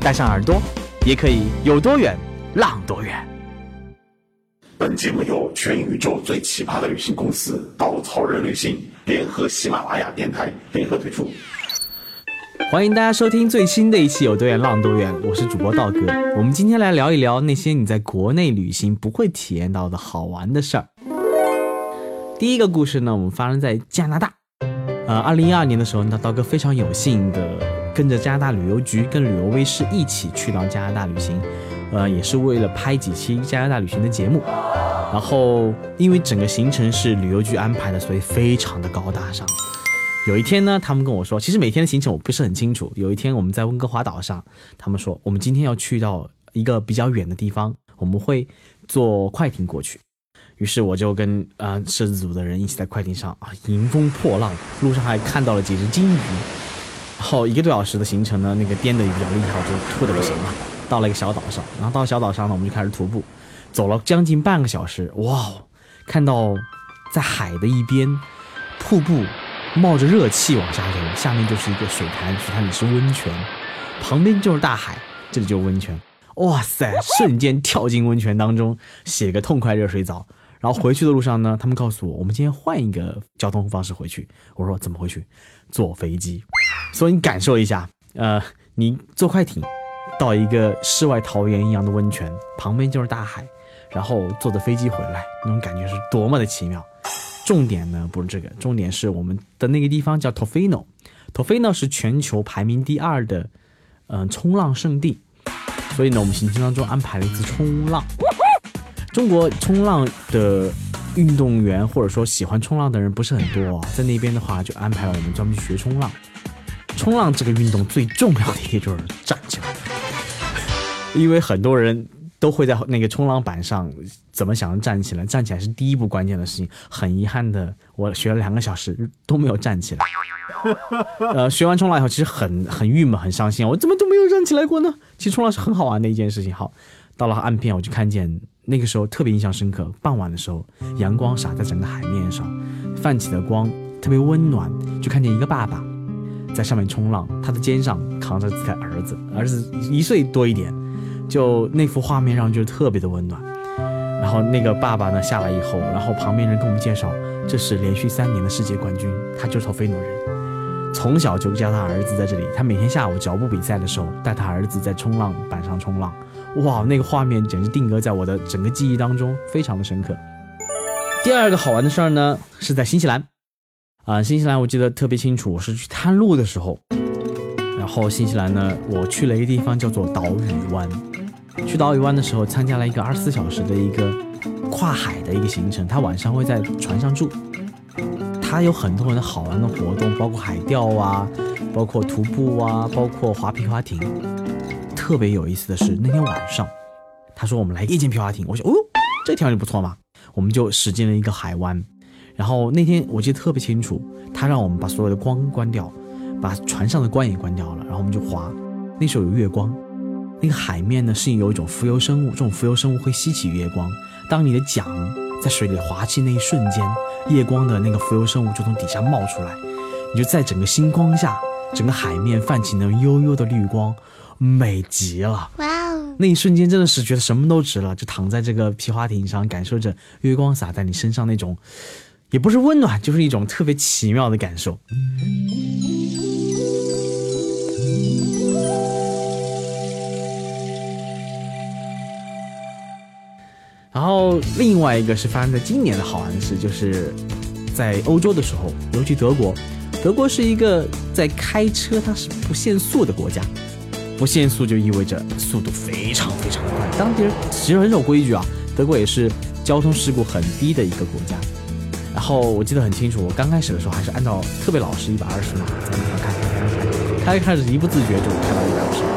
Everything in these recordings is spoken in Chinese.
带上耳朵，也可以有多远浪多远。本节目由全宇宙最奇葩的旅行公司稻草人旅行联合喜马拉雅电台联合推出。欢迎大家收听最新的一期《有多远浪多远》，我是主播道哥。我们今天来聊一聊那些你在国内旅行不会体验到的好玩的事儿。第一个故事呢，我们发生在加拿大。呃，二零一二年的时候，那道哥非常有幸的跟着加拿大旅游局跟旅游卫视一起去到加拿大旅行，呃，也是为了拍几期加拿大旅行的节目。然后因为整个行程是旅游局安排的，所以非常的高大上。有一天呢，他们跟我说，其实每天的行程我不是很清楚。有一天我们在温哥华岛上，他们说我们今天要去到一个比较远的地方，我们会坐快艇过去。于是我就跟呃摄制组的人一起在快艇上啊迎风破浪，路上还看到了几只金鱼。然后一个多小时的行程呢，那个颠的也比较厉害，我就吐的不行了。到了一个小岛上，然后到小岛上呢，我们就开始徒步，走了将近半个小时，哇，看到在海的一边瀑布。冒着热气往下流，下面就是一个水潭，水潭里是温泉，旁边就是大海，这里就是温泉。哇塞，瞬间跳进温泉当中，洗个痛快热水澡。然后回去的路上呢，他们告诉我，我们今天换一个交通方式回去。我说怎么回去？坐飞机。所以你感受一下，呃，你坐快艇到一个世外桃源一样的温泉，旁边就是大海，然后坐着飞机回来，那种感觉是多么的奇妙。重点呢不是这个，重点是我们的那个地方叫 Tofino，Tofino 是全球排名第二的，嗯，冲浪圣地。所以呢，我们行程当中安排了一次冲浪。中国冲浪的运动员或者说喜欢冲浪的人不是很多，在那边的话就安排了我们专门去学冲浪。冲浪这个运动最重要的一点就是站起来，因为很多人。都会在那个冲浪板上怎么想着站起来？站起来是第一步关键的事情。很遗憾的，我学了两个小时都没有站起来。呃，学完冲浪以后，其实很很郁闷、很伤心。我怎么都没有站起来过呢？其实冲浪是很好玩的一件事情。好，到了岸边，我就看见那个时候特别印象深刻。傍晚的时候，阳光洒在整个海面上，泛起的光特别温暖。就看见一个爸爸在上面冲浪，他的肩上扛着自己的儿子，儿子一岁多一点。就那幅画面让就特别的温暖，然后那个爸爸呢下来以后，然后旁边人跟我们介绍，这是连续三年的世界冠军，他就是头飞诺人，从小就教他儿子在这里，他每天下午脚步比赛的时候带他儿子在冲浪板上冲浪，哇，那个画面简直定格在我的整个记忆当中，非常的深刻。第二个好玩的事儿呢是在新西兰，啊，新西兰我记得特别清楚，我是去探路的时候，然后新西兰呢我去了一个地方叫做岛屿湾。去岛屿湾的时候，参加了一个二十四小时的一个跨海的一个行程。他晚上会在船上住，他有很多很多好玩的活动，包括海钓啊，包括徒步啊，包括划皮划艇。特别有意思的是，那天晚上，他说我们来夜间皮划艇。我说，哦，这条件不错嘛，我们就驶进了一个海湾。然后那天我记得特别清楚，他让我们把所有的光关掉，把船上的光也关掉了，然后我们就划。那时候有月光。那个海面呢，是有一种浮游生物，这种浮游生物会吸起月光。当你的桨在水里划起那一瞬间，夜光的那个浮游生物就从底下冒出来，你就在整个星光下，整个海面泛起那种悠悠的绿光，美极了。哇哦！那一瞬间真的是觉得什么都值了，就躺在这个皮划艇上，感受着月光洒在你身上那种，也不是温暖，就是一种特别奇妙的感受。然后另外一个是发生在今年的好玩的事，就是在欧洲的时候，尤其德国，德国是一个在开车它是不限速的国家，不限速就意味着速度非常非常的快。当地人其实很守规矩啊，德国也是交通事故很低的一个国家。然后我记得很清楚，我刚开始的时候还是按照特别老实一百二十码在路上开，开开开，始一不自觉就开到一百五十码。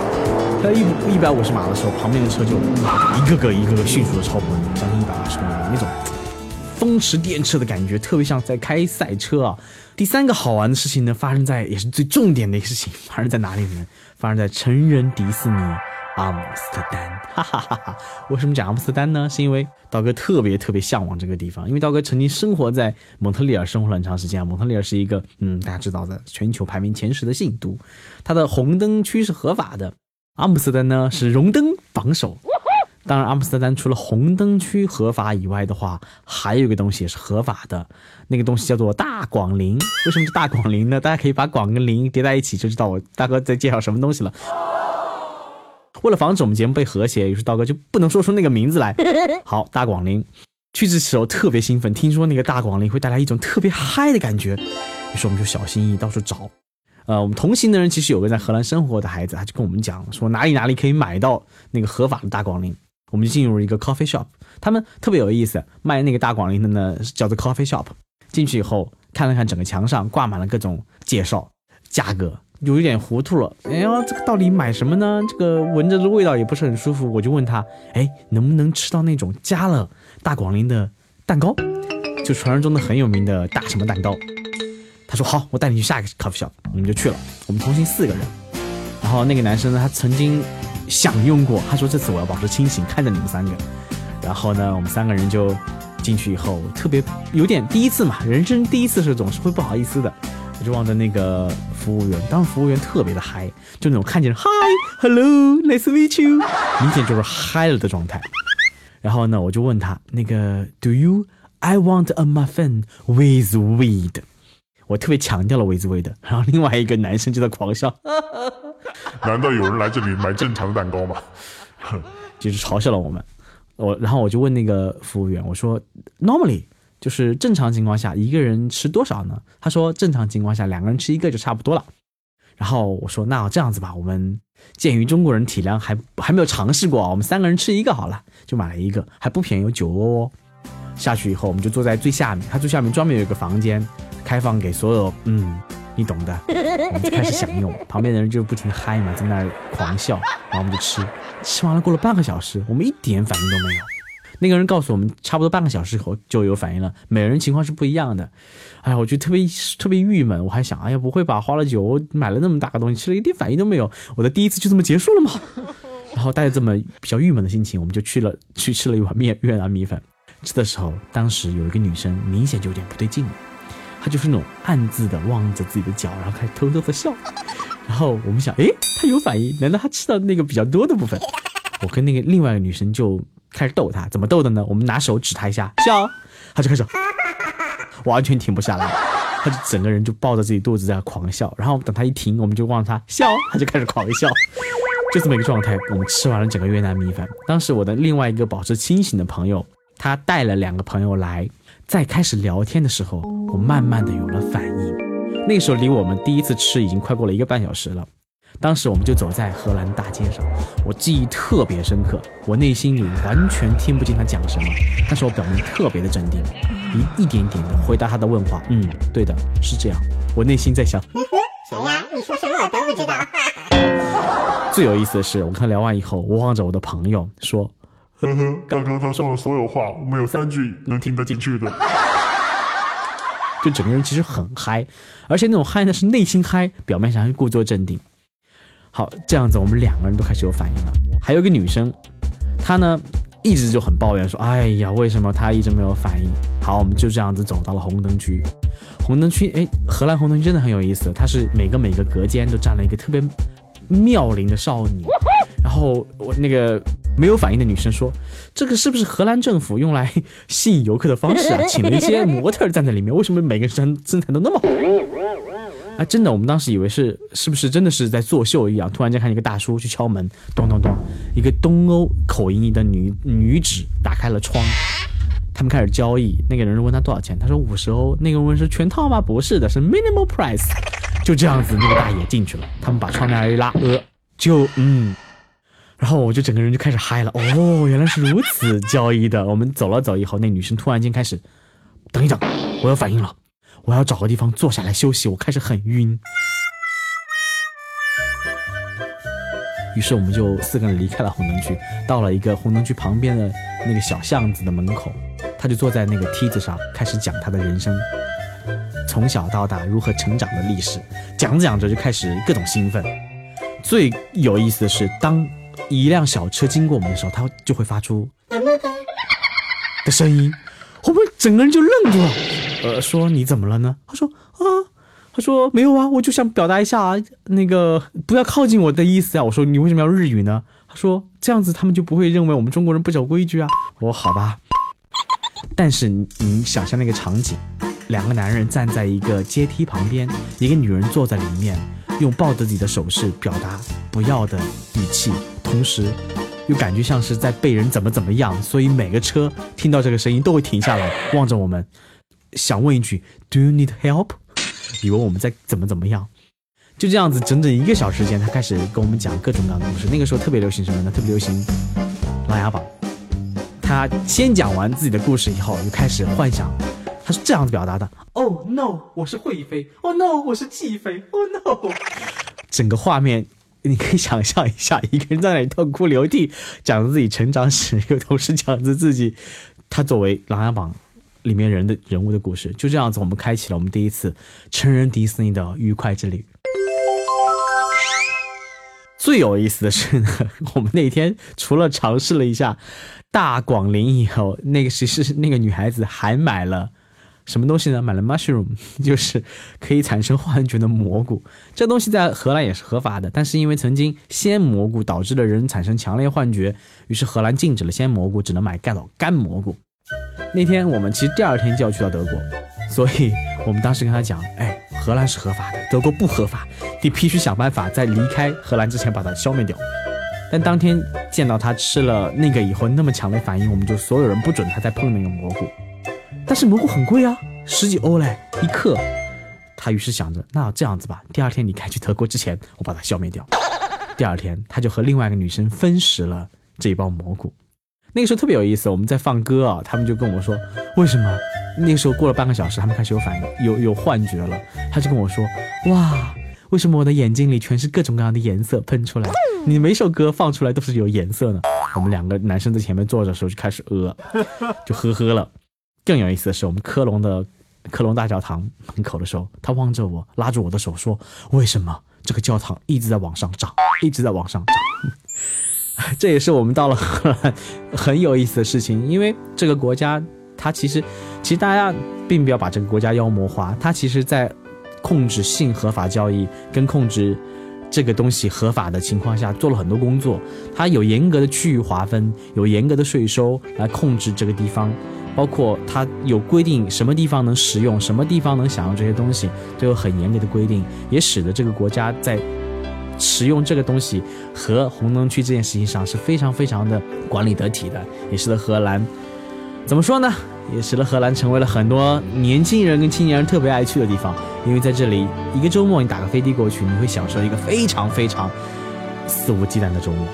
在一一百五十码的时候，旁边的车就一个个一个个迅速的超过你，将近一百二十公里，那种风驰电掣的感觉，特别像在开赛车啊。第三个好玩的事情呢，发生在也是最重点的一个事情，发生在哪里呢？发生在成人迪士尼阿姆斯特丹，哈哈哈哈！为什么讲阿姆斯特丹呢？是因为刀哥特别特别向往这个地方，因为刀哥曾经生活在蒙特利尔，生活了很长时间啊。蒙特利尔是一个，嗯，大家知道的，全球排名前十的信都，它的红灯区是合法的。阿姆斯特丹呢是荣登榜首。当然，阿姆斯特丹除了红灯区合法以外的话，还有一个东西也是合法的，那个东西叫做大广陵。为什么是大广陵呢？大家可以把广跟陵叠在一起，就知道我大哥在介绍什么东西了。为了防止我们节目被和谐，于是道哥就不能说出那个名字来。好，大广陵，去之时候特别兴奋，听说那个大广陵会带来一种特别嗨的感觉，于是我们就小心翼翼到处找。呃，我们同行的人其实有个在荷兰生活的孩子，他就跟我们讲说哪里哪里可以买到那个合法的大广陵。我们就进入一个 coffee shop，他们特别有意思，卖那个大广陵的呢叫做 coffee shop。进去以后看了看整个墙上挂满了各种介绍，价格。有一点糊涂了，哎呀，这个到底买什么呢？这个闻着的味道也不是很舒服，我就问他，哎，能不能吃到那种加了大广陵的蛋糕，就传说中的很有名的大什么蛋糕？他说好，我带你去下一个 coffee shop，我们就去了。我们同行四个人，然后那个男生呢，他曾经享用过，他说这次我要保持清醒，看着你们三个。然后呢，我们三个人就进去以后，特别有点第一次嘛，人生第一次是总是会不好意思的。我就望着那个服务员，当时服务员特别的嗨，就那种看见 Hi，Hello，Nice to meet you，明显就是嗨了的状态。然后呢，我就问他那个 Do you？I want a muffin with weed。我特别强调了 with weed。然后另外一个男生就在狂笑。难道有人来这里买正常的蛋糕吗？就是嘲笑了我们。我然后我就问那个服务员，我说 Normally。就是正常情况下一个人吃多少呢？他说正常情况下两个人吃一个就差不多了。然后我说那这样子吧，我们鉴于中国人体量还还没有尝试过啊，我们三个人吃一个好了，就买了一个，还不便宜，有九欧哦。下去以后我们就坐在最下面，他最下面专门有一个房间，开放给所有嗯你懂的，我们就开始享用，旁边的人就不停嗨嘛，在那狂笑，然后我们就吃，吃完了过了半个小时，我们一点反应都没有。那个人告诉我们，差不多半个小时后就有反应了。每个人情况是不一样的。哎呀，我就特别特别郁闷。我还想，哎呀，不会吧？花了酒买了那么大个东西，吃了一点反应都没有，我的第一次就这么结束了吗？然后带着这么比较郁闷的心情，我们就去了去吃了一碗面越南米粉。吃的时候，当时有一个女生明显就有点不对劲了，他就是那种暗自的望着自己的脚，然后开始偷偷的笑。然后我们想，哎，他有反应，难道他吃到那个比较多的部分？我跟那个另外一个女生就。开始逗他，怎么逗的呢？我们拿手指他一下，笑，他就开始 完全停不下来，他就整个人就抱着自己肚子在狂笑。然后等他一停，我们就望着他笑，他就开始狂笑，就这么一个状态。我们吃完了整个越南米粉。当时我的另外一个保持清醒的朋友，他带了两个朋友来，在开始聊天的时候，我慢慢的有了反应。那个时候离我们第一次吃已经快过了一个半小时了。当时我们就走在荷兰大街上，我记忆特别深刻，我内心里完全听不进他讲什么，但是我表面特别的镇定，一一点点的回答他的问话。嗯，对的，是这样。我内心在想，谁呀？你说什么我都不知道。最有意思的是，我跟他聊完以后，我望着我的朋友说：“呵呵，刚刚他说的所有话，我们有三句能听得进去的。”就整个人其实很嗨，而且那种嗨呢是内心嗨，表面上故作镇定。好，这样子我们两个人都开始有反应了。还有一个女生，她呢一直就很抱怨说：“哎呀，为什么她一直没有反应？”好，我们就这样子走到了红灯区。红灯区，哎，荷兰红灯区真的很有意思，它是每个每个隔间都站了一个特别妙龄的少女。然后我那个没有反应的女生说：“这个是不是荷兰政府用来吸引游客的方式啊？请了一些模特站在里面，为什么每个身身材都那么好？”啊，真的，我们当时以为是是不是真的是在作秀一样。突然间看见一个大叔去敲门，咚咚咚，一个东欧口音的女女子打开了窗，他们开始交易。那个人问他多少钱，他说五十欧。那个人问是全套吗？不是的，是 minimal price。就这样子，那个大爷进去了，他们把窗帘一拉，呃，就嗯，然后我就整个人就开始嗨了。哦，原来是如此交易的。我们走了走以后，那女生突然间开始，等一等，我有反应了。我要找个地方坐下来休息，我开始很晕。于是我们就四个人离开了红灯区，到了一个红灯区旁边的那个小巷子的门口，他就坐在那个梯子上，开始讲他的人生，从小到大如何成长的历史。讲着讲着就开始各种兴奋。最有意思的是，当一辆小车经过我们的时候，他就会发出的声音，会不会整个人就愣住了。呃，说你怎么了呢？他说啊，他说没有啊，我就想表达一下，那个不要靠近我的意思啊。我说你为什么要日语呢？他说这样子他们就不会认为我们中国人不守规矩啊。我说好吧，但是你想象那个场景，两个男人站在一个阶梯旁边，一个女人坐在里面，用抱着自己的手势表达不要的语气，同时又感觉像是在被人怎么怎么样，所以每个车听到这个声音都会停下来望着我们，想问一句 Do you need help？以为我们在怎么怎么样。就这样子，整整一个小时间，他开始跟我们讲各种各样的故事。那个时候特别流行什么呢？特别流行《琅琊榜》。他先讲完自己的故事以后，就开始幻想，他是这样子表达的：“Oh no，我是惠妃；Oh no，我是纪妃；Oh no。”整个画面你可以想象一下，一个人在那里痛哭流涕，讲着自己成长史，又同时讲着自己他作为《琅琊榜》里面人的人物的故事。就这样子，我们开启了我们第一次成人迪士尼的愉快之旅。最有意思的是呢，我们那天除了尝试了一下大广陵以后，那个其实那个女孩子还买了什么东西呢？买了 mushroom，就是可以产生幻觉的蘑菇。这东西在荷兰也是合法的，但是因为曾经鲜蘑菇导致了人产生强烈幻觉，于是荷兰禁止了鲜蘑菇，只能买干老干蘑菇。那天我们其实第二天就要去到德国，所以我们当时跟他讲，哎。荷兰是合法的，德国不合法，你必须想办法在离开荷兰之前把它消灭掉。但当天见到他吃了那个以后那么强烈反应，我们就所有人不准他再碰那个蘑菇。但是蘑菇很贵啊，十几欧嘞一克。他于是想着，那这样子吧，第二天你开去德国之前，我把它消灭掉。第二天他就和另外一个女生分食了这一包蘑菇。那个时候特别有意思，我们在放歌啊，他们就跟我说，为什么？那个时候过了半个小时，他们开始有反应，有有幻觉了。他就跟我说：“哇，为什么我的眼睛里全是各种各样的颜色喷出来？你每首歌放出来都是有颜色呢？”我们两个男生在前面坐着的时候就开始呃，就呵呵了。更有意思的是，我们科隆的科隆大教堂门口的时候，他望着我，拉住我的手说：“为什么这个教堂一直在往上涨，一直在往上涨？” 这也是我们到了荷 兰很有意思的事情，因为这个国家。它其实，其实大家并不要把这个国家妖魔化。它其实，在控制性合法交易跟控制这个东西合法的情况下，做了很多工作。它有严格的区域划分，有严格的税收来控制这个地方，包括它有规定什么地方能使用，什么地方能享用这些东西，都有很严格的规定，也使得这个国家在使用这个东西和红灯区这件事情上是非常非常的管理得体的，也使得荷兰怎么说呢？也使得荷兰成为了很多年轻人跟青年人特别爱去的地方，因为在这里一个周末你打个飞的过去，你会享受一个非常非常肆无忌惮的周末。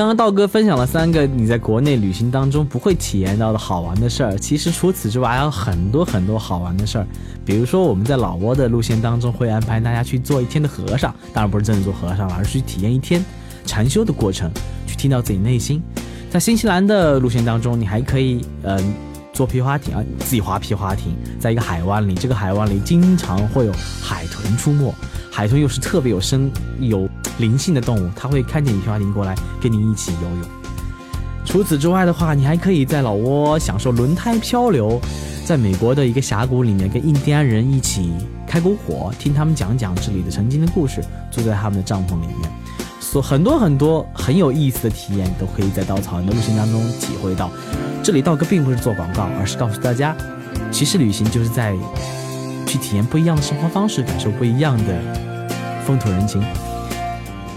刚刚道哥分享了三个你在国内旅行当中不会体验到的好玩的事儿，其实除此之外还有很多很多好玩的事儿，比如说我们在老挝的路线当中会安排大家去做一天的和尚，当然不是真的做和尚了，而是去体验一天禅修的过程，去听到自己内心。在新西兰的路线当中，你还可以，嗯，坐皮划艇啊，自己划皮划艇，在一个海湾里，这个海湾里经常会有海豚出没，海豚又是特别有生有灵性的动物，它会看见你皮划艇过来，跟你一起游泳。除此之外的话，你还可以在老挝享受轮胎漂流，在美国的一个峡谷里面跟印第安人一起开篝火，听他们讲讲这里的曾经的故事，住在他们的帐篷里面。所很多很多很有意思的体验，都可以在稻草人的路行当中体会到。这里道哥并不是做广告，而是告诉大家，其实旅行就是在去体验不一样的生活方式，感受不一样的风土人情。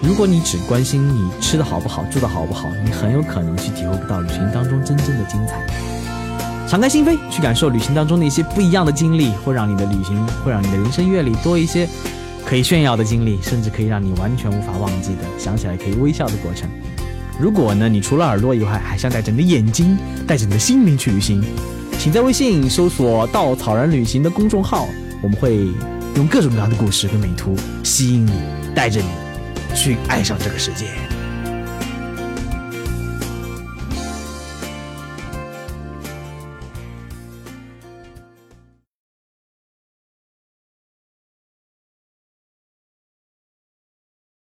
如果你只关心你吃的好不好，住的好不好，你很有可能去体会不到旅行当中真正的精彩。敞开心扉，去感受旅行当中的一些不一样的经历，会让你的旅行，会让你的人生阅历多一些。可以炫耀的经历，甚至可以让你完全无法忘记的，想起来可以微笑的过程。如果呢，你除了耳朵以外，还想带着你的眼睛，带着你的心灵去旅行，请在微信搜索“稻草人旅行”的公众号，我们会用各种各样的故事跟美图吸引你，带着你去爱上这个世界。